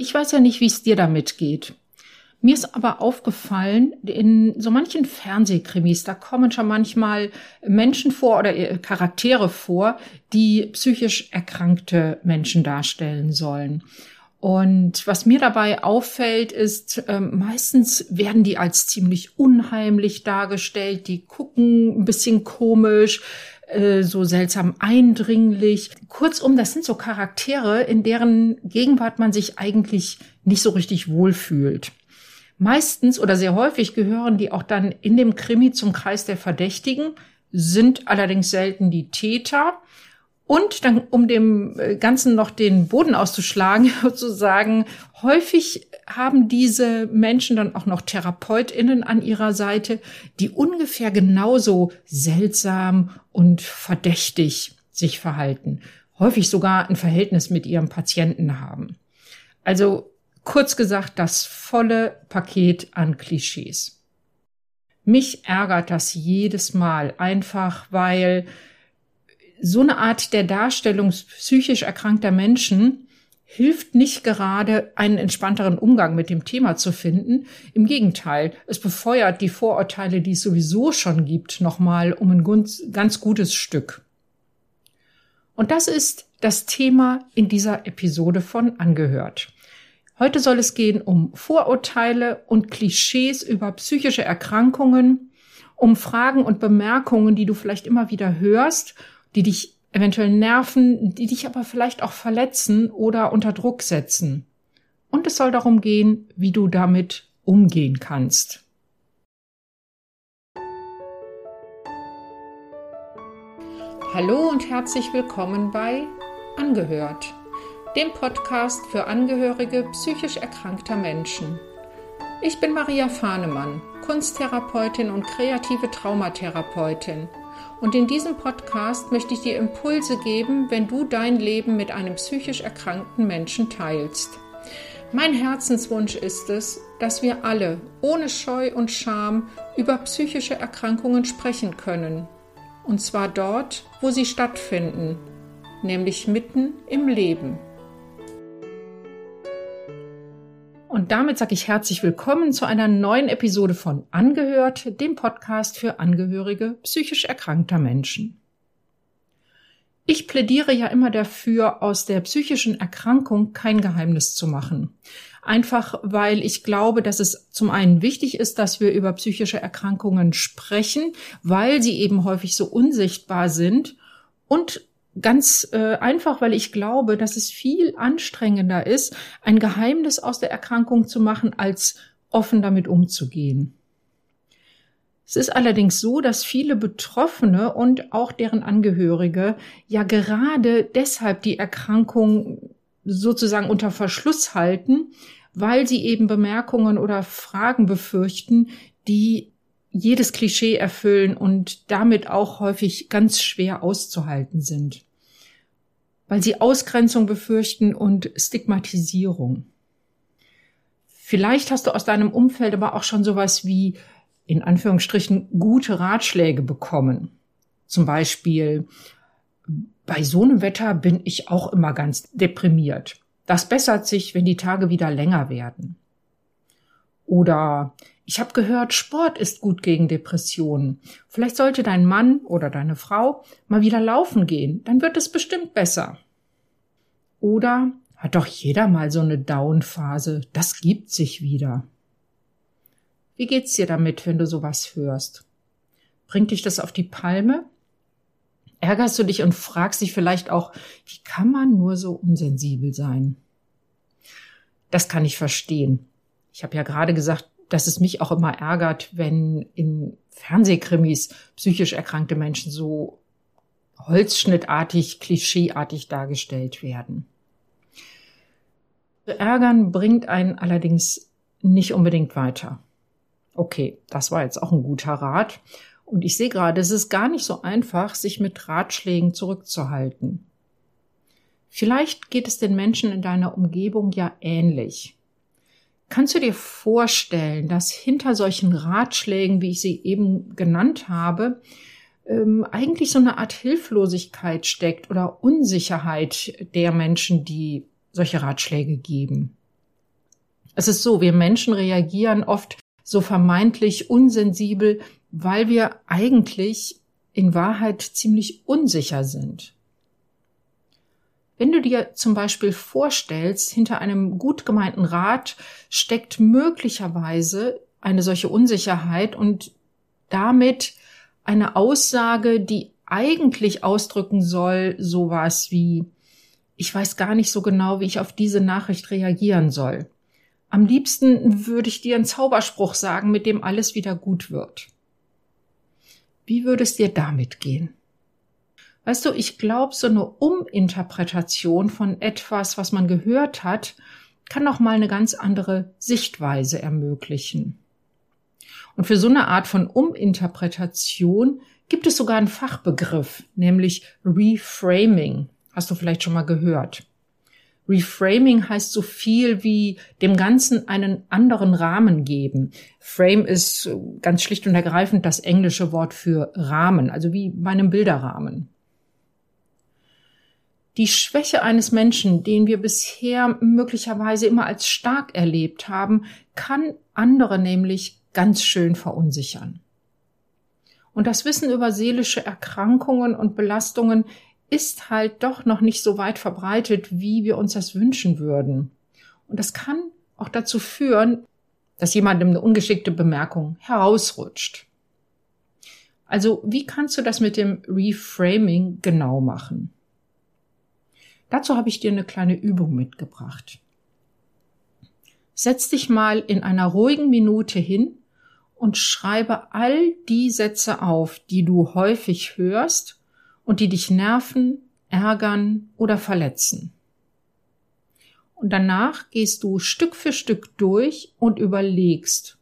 Ich weiß ja nicht, wie es dir damit geht. Mir ist aber aufgefallen, in so manchen Fernsehkrimis, da kommen schon manchmal Menschen vor oder äh, Charaktere vor, die psychisch erkrankte Menschen darstellen sollen. Und was mir dabei auffällt, ist, äh, meistens werden die als ziemlich unheimlich dargestellt. Die gucken ein bisschen komisch, äh, so seltsam eindringlich. Kurzum, das sind so Charaktere, in deren Gegenwart man sich eigentlich nicht so richtig wohlfühlt. Meistens oder sehr häufig gehören die auch dann in dem Krimi zum Kreis der Verdächtigen, sind allerdings selten die Täter. Und dann, um dem äh, Ganzen noch den Boden auszuschlagen, sozusagen, häufig haben diese Menschen dann auch noch TherapeutInnen an ihrer Seite, die ungefähr genauso seltsam und verdächtig sich verhalten. Häufig sogar ein Verhältnis mit ihrem Patienten haben. Also Kurz gesagt, das volle Paket an Klischees. Mich ärgert das jedes Mal einfach, weil so eine Art der Darstellung psychisch erkrankter Menschen hilft nicht gerade, einen entspannteren Umgang mit dem Thema zu finden. Im Gegenteil, es befeuert die Vorurteile, die es sowieso schon gibt, nochmal um ein ganz gutes Stück. Und das ist das Thema in dieser Episode von Angehört. Heute soll es gehen um Vorurteile und Klischees über psychische Erkrankungen, um Fragen und Bemerkungen, die du vielleicht immer wieder hörst, die dich eventuell nerven, die dich aber vielleicht auch verletzen oder unter Druck setzen. Und es soll darum gehen, wie du damit umgehen kannst. Hallo und herzlich willkommen bei Angehört dem Podcast für Angehörige psychisch erkrankter Menschen. Ich bin Maria Fahnemann, Kunsttherapeutin und kreative Traumatherapeutin. Und in diesem Podcast möchte ich dir Impulse geben, wenn du dein Leben mit einem psychisch erkrankten Menschen teilst. Mein Herzenswunsch ist es, dass wir alle ohne Scheu und Scham über psychische Erkrankungen sprechen können. Und zwar dort, wo sie stattfinden, nämlich mitten im Leben. Und damit sage ich herzlich willkommen zu einer neuen Episode von Angehört, dem Podcast für Angehörige psychisch erkrankter Menschen. Ich plädiere ja immer dafür, aus der psychischen Erkrankung kein Geheimnis zu machen. Einfach weil ich glaube, dass es zum einen wichtig ist, dass wir über psychische Erkrankungen sprechen, weil sie eben häufig so unsichtbar sind und Ganz äh, einfach, weil ich glaube, dass es viel anstrengender ist, ein Geheimnis aus der Erkrankung zu machen, als offen damit umzugehen. Es ist allerdings so, dass viele Betroffene und auch deren Angehörige ja gerade deshalb die Erkrankung sozusagen unter Verschluss halten, weil sie eben Bemerkungen oder Fragen befürchten, die jedes Klischee erfüllen und damit auch häufig ganz schwer auszuhalten sind, weil sie Ausgrenzung befürchten und Stigmatisierung. Vielleicht hast du aus deinem Umfeld aber auch schon sowas wie in Anführungsstrichen gute Ratschläge bekommen. Zum Beispiel, bei so einem Wetter bin ich auch immer ganz deprimiert. Das bessert sich, wenn die Tage wieder länger werden. Oder ich habe gehört, Sport ist gut gegen Depressionen. Vielleicht sollte dein Mann oder deine Frau mal wieder laufen gehen, dann wird es bestimmt besser. Oder hat doch jeder mal so eine Down-Phase, das gibt sich wieder. Wie geht's dir damit, wenn du sowas hörst? Bringt dich das auf die Palme? Ärgerst du dich und fragst dich vielleicht auch, wie kann man nur so unsensibel sein? Das kann ich verstehen. Ich habe ja gerade gesagt, dass es mich auch immer ärgert, wenn in Fernsehkrimis psychisch erkrankte Menschen so holzschnittartig, klischeeartig dargestellt werden. Ärgern bringt einen allerdings nicht unbedingt weiter. Okay, das war jetzt auch ein guter Rat. Und ich sehe gerade, es ist gar nicht so einfach, sich mit Ratschlägen zurückzuhalten. Vielleicht geht es den Menschen in deiner Umgebung ja ähnlich. Kannst du dir vorstellen, dass hinter solchen Ratschlägen, wie ich sie eben genannt habe, ähm, eigentlich so eine Art Hilflosigkeit steckt oder Unsicherheit der Menschen, die solche Ratschläge geben? Es ist so, wir Menschen reagieren oft so vermeintlich unsensibel, weil wir eigentlich in Wahrheit ziemlich unsicher sind. Wenn du dir zum Beispiel vorstellst, hinter einem gut gemeinten Rat steckt möglicherweise eine solche Unsicherheit und damit eine Aussage, die eigentlich ausdrücken soll, sowas wie, ich weiß gar nicht so genau, wie ich auf diese Nachricht reagieren soll. Am liebsten würde ich dir einen Zauberspruch sagen, mit dem alles wieder gut wird. Wie würde es dir damit gehen? Weißt du, ich glaube, so eine Uminterpretation von etwas, was man gehört hat, kann noch mal eine ganz andere Sichtweise ermöglichen. Und für so eine Art von Uminterpretation gibt es sogar einen Fachbegriff, nämlich Reframing. Hast du vielleicht schon mal gehört. Reframing heißt so viel wie dem Ganzen einen anderen Rahmen geben. Frame ist ganz schlicht und ergreifend das englische Wort für Rahmen, also wie bei einem Bilderrahmen. Die Schwäche eines Menschen, den wir bisher möglicherweise immer als stark erlebt haben, kann andere nämlich ganz schön verunsichern. Und das Wissen über seelische Erkrankungen und Belastungen ist halt doch noch nicht so weit verbreitet, wie wir uns das wünschen würden. Und das kann auch dazu führen, dass jemandem eine ungeschickte Bemerkung herausrutscht. Also wie kannst du das mit dem Reframing genau machen? Dazu habe ich dir eine kleine Übung mitgebracht. Setz dich mal in einer ruhigen Minute hin und schreibe all die Sätze auf, die du häufig hörst und die dich nerven, ärgern oder verletzen. Und danach gehst du Stück für Stück durch und überlegst,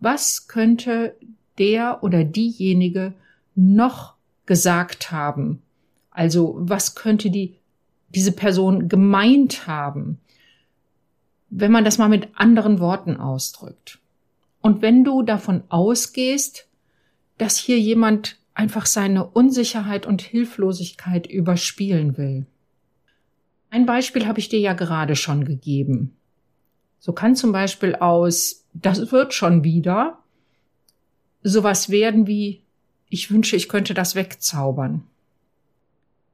was könnte der oder diejenige noch gesagt haben? Also was könnte die, diese Person gemeint haben? Wenn man das mal mit anderen Worten ausdrückt. Und wenn du davon ausgehst, dass hier jemand einfach seine Unsicherheit und Hilflosigkeit überspielen will. Ein Beispiel habe ich dir ja gerade schon gegeben. So kann zum Beispiel aus, das wird schon wieder, sowas werden wie, ich wünsche, ich könnte das wegzaubern.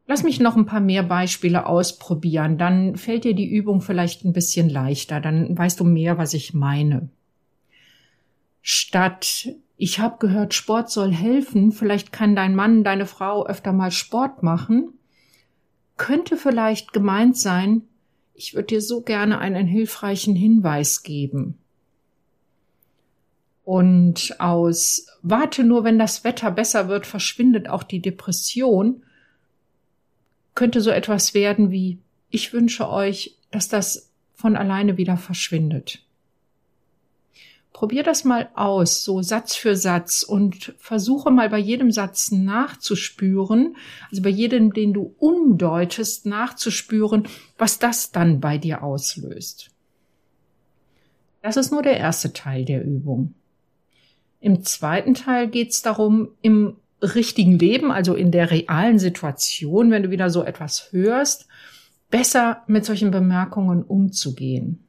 Lass mich noch ein paar mehr Beispiele ausprobieren, dann fällt dir die Übung vielleicht ein bisschen leichter, dann weißt du mehr, was ich meine. Statt ich habe gehört, Sport soll helfen, vielleicht kann dein Mann, deine Frau öfter mal Sport machen, könnte vielleicht gemeint sein, ich würde dir so gerne einen hilfreichen Hinweis geben. Und aus Warte nur, wenn das Wetter besser wird, verschwindet auch die Depression, könnte so etwas werden wie Ich wünsche euch, dass das von alleine wieder verschwindet. Probier das mal aus, so Satz für Satz und versuche mal bei jedem Satz nachzuspüren, also bei jedem, den du umdeutest, nachzuspüren, was das dann bei dir auslöst. Das ist nur der erste Teil der Übung. Im zweiten Teil geht es darum, im richtigen Leben, also in der realen Situation, wenn du wieder so etwas hörst, besser mit solchen Bemerkungen umzugehen.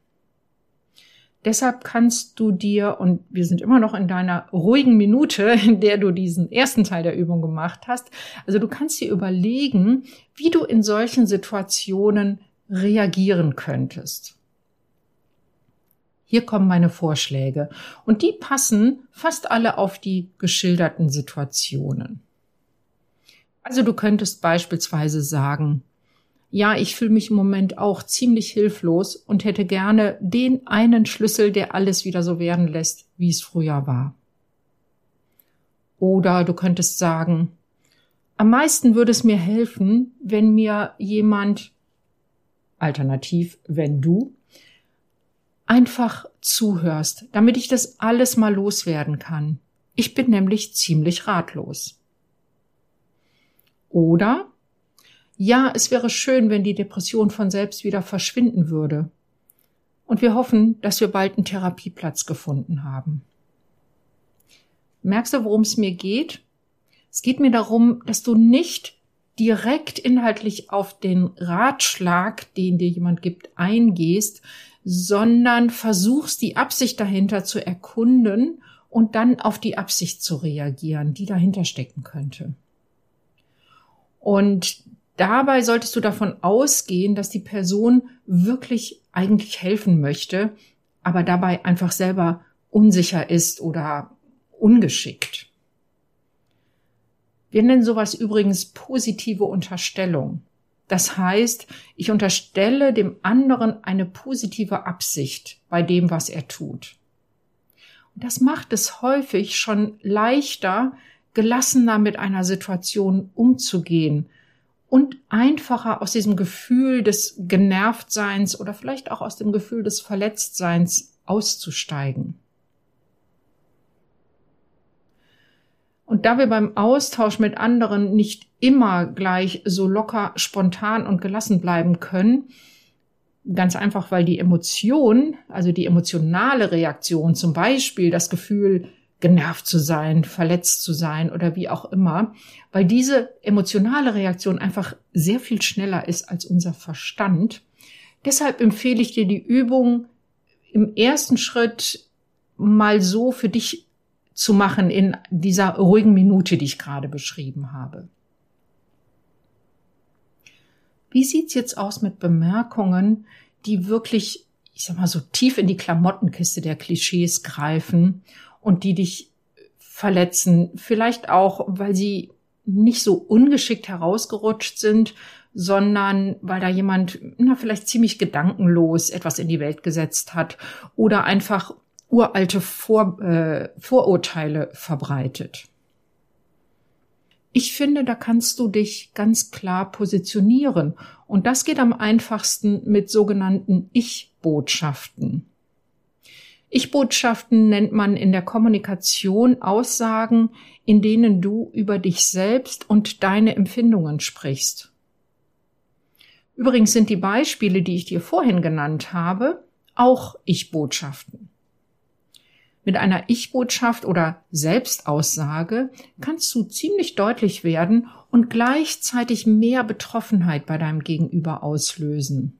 Deshalb kannst du dir, und wir sind immer noch in deiner ruhigen Minute, in der du diesen ersten Teil der Übung gemacht hast, also du kannst dir überlegen, wie du in solchen Situationen reagieren könntest. Hier kommen meine Vorschläge und die passen fast alle auf die geschilderten Situationen. Also du könntest beispielsweise sagen, ja, ich fühle mich im Moment auch ziemlich hilflos und hätte gerne den einen Schlüssel, der alles wieder so werden lässt, wie es früher war. Oder du könntest sagen, am meisten würde es mir helfen, wenn mir jemand, alternativ, wenn du, einfach zuhörst, damit ich das alles mal loswerden kann. Ich bin nämlich ziemlich ratlos. Oder ja, es wäre schön, wenn die Depression von selbst wieder verschwinden würde. Und wir hoffen, dass wir bald einen Therapieplatz gefunden haben. Merkst du, worum es mir geht? Es geht mir darum, dass du nicht direkt inhaltlich auf den Ratschlag, den dir jemand gibt, eingehst, sondern versuchst die Absicht dahinter zu erkunden und dann auf die Absicht zu reagieren, die dahinter stecken könnte. Und dabei solltest du davon ausgehen, dass die Person wirklich eigentlich helfen möchte, aber dabei einfach selber unsicher ist oder ungeschickt. Wir nennen sowas übrigens positive Unterstellung. Das heißt, ich unterstelle dem anderen eine positive Absicht bei dem, was er tut. Und das macht es häufig schon leichter, gelassener mit einer Situation umzugehen und einfacher aus diesem Gefühl des Genervtseins oder vielleicht auch aus dem Gefühl des Verletztseins auszusteigen. Und da wir beim Austausch mit anderen nicht immer gleich so locker, spontan und gelassen bleiben können, ganz einfach, weil die Emotion, also die emotionale Reaktion, zum Beispiel das Gefühl, genervt zu sein, verletzt zu sein oder wie auch immer, weil diese emotionale Reaktion einfach sehr viel schneller ist als unser Verstand. Deshalb empfehle ich dir die Übung im ersten Schritt mal so für dich zu machen in dieser ruhigen Minute, die ich gerade beschrieben habe. Wie sieht's jetzt aus mit Bemerkungen, die wirklich, ich sag mal, so tief in die Klamottenkiste der Klischees greifen und die dich verletzen? Vielleicht auch, weil sie nicht so ungeschickt herausgerutscht sind, sondern weil da jemand, na, vielleicht ziemlich gedankenlos etwas in die Welt gesetzt hat oder einfach uralte Vor, äh, Vorurteile verbreitet. Ich finde, da kannst du dich ganz klar positionieren. Und das geht am einfachsten mit sogenannten Ich-Botschaften. Ich-Botschaften nennt man in der Kommunikation Aussagen, in denen du über dich selbst und deine Empfindungen sprichst. Übrigens sind die Beispiele, die ich dir vorhin genannt habe, auch Ich-Botschaften. Mit einer Ich-Botschaft oder Selbstaussage kannst du ziemlich deutlich werden und gleichzeitig mehr Betroffenheit bei deinem Gegenüber auslösen.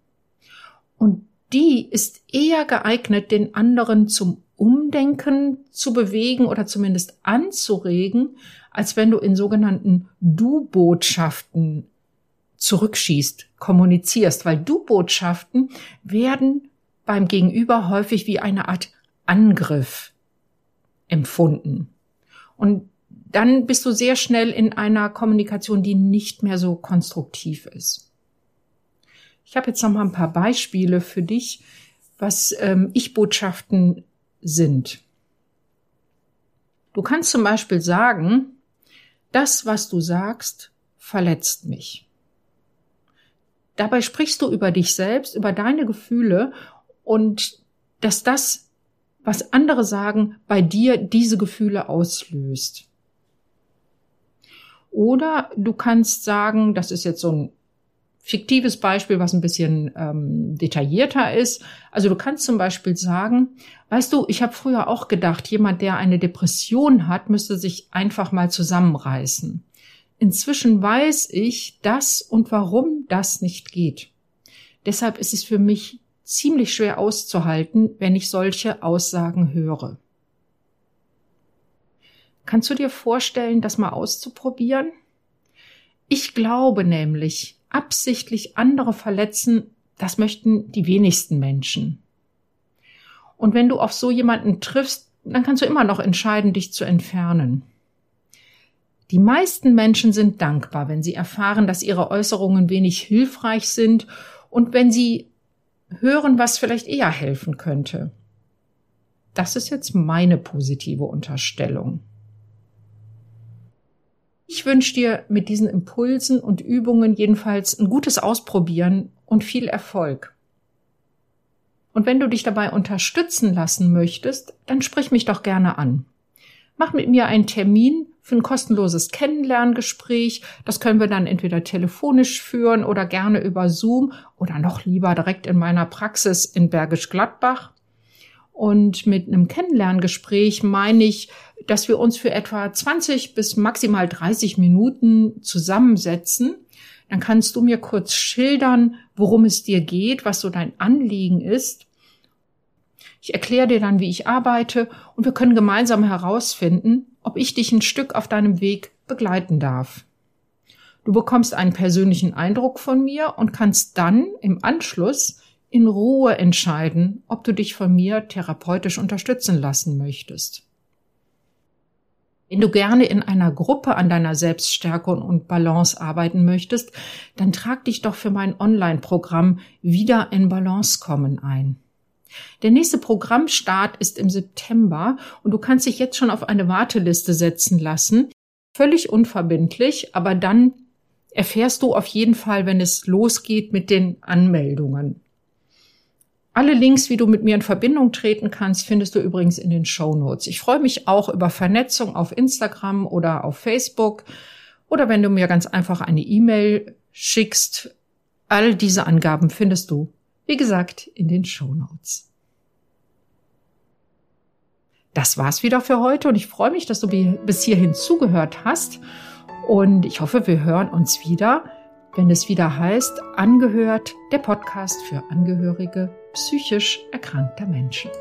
Und die ist eher geeignet, den anderen zum Umdenken zu bewegen oder zumindest anzuregen, als wenn du in sogenannten Du-Botschaften zurückschießt, kommunizierst, weil Du-Botschaften werden beim Gegenüber häufig wie eine Art Angriff empfunden. Und dann bist du sehr schnell in einer Kommunikation, die nicht mehr so konstruktiv ist. Ich habe jetzt noch mal ein paar Beispiele für dich, was ähm, Ich-Botschaften sind. Du kannst zum Beispiel sagen, das, was du sagst, verletzt mich. Dabei sprichst du über dich selbst, über deine Gefühle und dass das was andere sagen, bei dir diese Gefühle auslöst. Oder du kannst sagen, das ist jetzt so ein fiktives Beispiel, was ein bisschen ähm, detaillierter ist. Also du kannst zum Beispiel sagen, weißt du, ich habe früher auch gedacht, jemand, der eine Depression hat, müsste sich einfach mal zusammenreißen. Inzwischen weiß ich, dass und warum das nicht geht. Deshalb ist es für mich ziemlich schwer auszuhalten, wenn ich solche Aussagen höre. Kannst du dir vorstellen, das mal auszuprobieren? Ich glaube nämlich, absichtlich andere verletzen, das möchten die wenigsten Menschen. Und wenn du auf so jemanden triffst, dann kannst du immer noch entscheiden, dich zu entfernen. Die meisten Menschen sind dankbar, wenn sie erfahren, dass ihre Äußerungen wenig hilfreich sind und wenn sie hören, was vielleicht eher helfen könnte. Das ist jetzt meine positive Unterstellung. Ich wünsche dir mit diesen Impulsen und Übungen jedenfalls ein gutes Ausprobieren und viel Erfolg. Und wenn du dich dabei unterstützen lassen möchtest, dann sprich mich doch gerne an. Mach mit mir einen Termin für ein kostenloses Kennenlerngespräch. Das können wir dann entweder telefonisch führen oder gerne über Zoom oder noch lieber direkt in meiner Praxis in Bergisch Gladbach. Und mit einem Kennenlerngespräch meine ich, dass wir uns für etwa 20 bis maximal 30 Minuten zusammensetzen. Dann kannst du mir kurz schildern, worum es dir geht, was so dein Anliegen ist. Ich erkläre dir dann, wie ich arbeite und wir können gemeinsam herausfinden, ob ich dich ein Stück auf deinem Weg begleiten darf. Du bekommst einen persönlichen Eindruck von mir und kannst dann im Anschluss in Ruhe entscheiden, ob du dich von mir therapeutisch unterstützen lassen möchtest. Wenn du gerne in einer Gruppe an deiner Selbststärke und Balance arbeiten möchtest, dann trag dich doch für mein Online-Programm Wieder in Balance kommen ein. Der nächste Programmstart ist im September und du kannst dich jetzt schon auf eine Warteliste setzen lassen. Völlig unverbindlich, aber dann erfährst du auf jeden Fall, wenn es losgeht mit den Anmeldungen. Alle Links, wie du mit mir in Verbindung treten kannst, findest du übrigens in den Show Notes. Ich freue mich auch über Vernetzung auf Instagram oder auf Facebook oder wenn du mir ganz einfach eine E-Mail schickst. All diese Angaben findest du wie gesagt, in den Show Notes. Das war's wieder für heute und ich freue mich, dass du bis hierhin zugehört hast und ich hoffe, wir hören uns wieder, wenn es wieder heißt, angehört, der Podcast für Angehörige psychisch erkrankter Menschen.